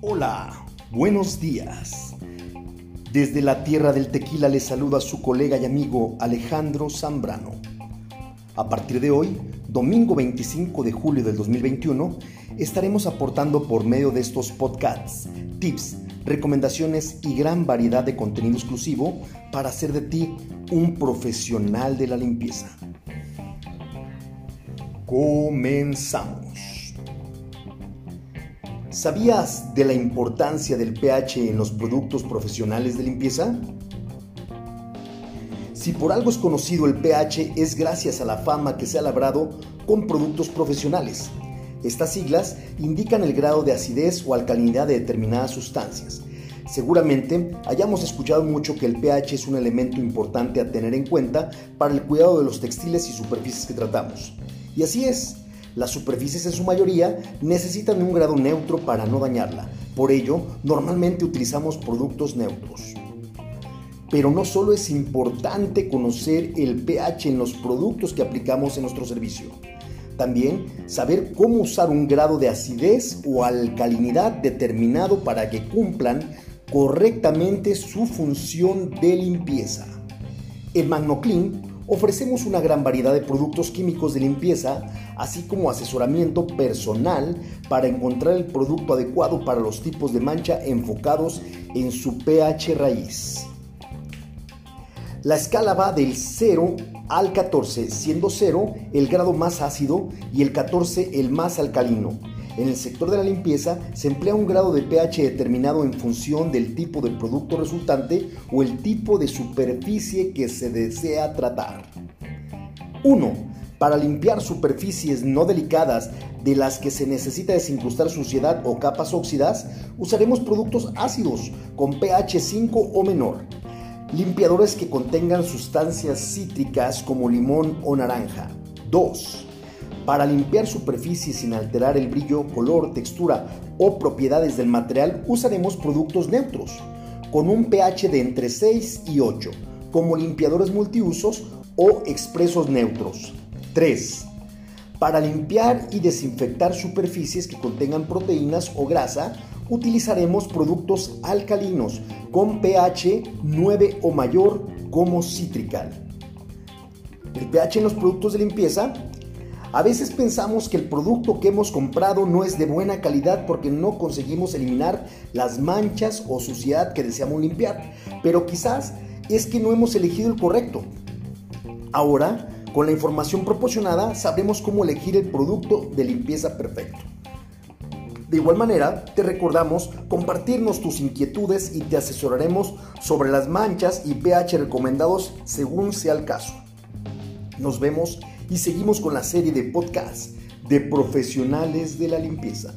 Hola, buenos días. Desde la tierra del tequila le saluda su colega y amigo Alejandro Zambrano. A partir de hoy, domingo 25 de julio del 2021, estaremos aportando por medio de estos podcasts, tips, recomendaciones y gran variedad de contenido exclusivo para hacer de ti un profesional de la limpieza. Comenzamos. ¿Sabías de la importancia del pH en los productos profesionales de limpieza? Si por algo es conocido el pH es gracias a la fama que se ha labrado con productos profesionales. Estas siglas indican el grado de acidez o alcalinidad de determinadas sustancias. Seguramente hayamos escuchado mucho que el pH es un elemento importante a tener en cuenta para el cuidado de los textiles y superficies que tratamos. Y así es, las superficies en su mayoría necesitan un grado neutro para no dañarla. Por ello, normalmente utilizamos productos neutros. Pero no solo es importante conocer el pH en los productos que aplicamos en nuestro servicio. También saber cómo usar un grado de acidez o alcalinidad determinado para que cumplan correctamente su función de limpieza. En MagnoClean ofrecemos una gran variedad de productos químicos de limpieza, así como asesoramiento personal para encontrar el producto adecuado para los tipos de mancha enfocados en su pH raíz. La escala va del 0 al 14, siendo 0 el grado más ácido y el 14 el más alcalino. En el sector de la limpieza se emplea un grado de pH determinado en función del tipo de producto resultante o el tipo de superficie que se desea tratar. 1. Para limpiar superficies no delicadas de las que se necesita desincrustar suciedad o capas óxidas, usaremos productos ácidos con pH 5 o menor. Limpiadores que contengan sustancias cítricas como limón o naranja. 2 para limpiar superficies sin alterar el brillo, color, textura o propiedades del material usaremos productos neutros, con un pH de entre 6 y 8, como limpiadores multiusos o expresos neutros. 3. Para limpiar y desinfectar superficies que contengan proteínas o grasa, utilizaremos productos alcalinos con pH 9 o mayor como Citrical. El pH en los productos de limpieza a veces pensamos que el producto que hemos comprado no es de buena calidad porque no conseguimos eliminar las manchas o suciedad que deseamos limpiar, pero quizás es que no hemos elegido el correcto. Ahora, con la información proporcionada, sabremos cómo elegir el producto de limpieza perfecto. De igual manera, te recordamos compartirnos tus inquietudes y te asesoraremos sobre las manchas y pH recomendados según sea el caso. Nos vemos y seguimos con la serie de podcasts de profesionales de la limpieza.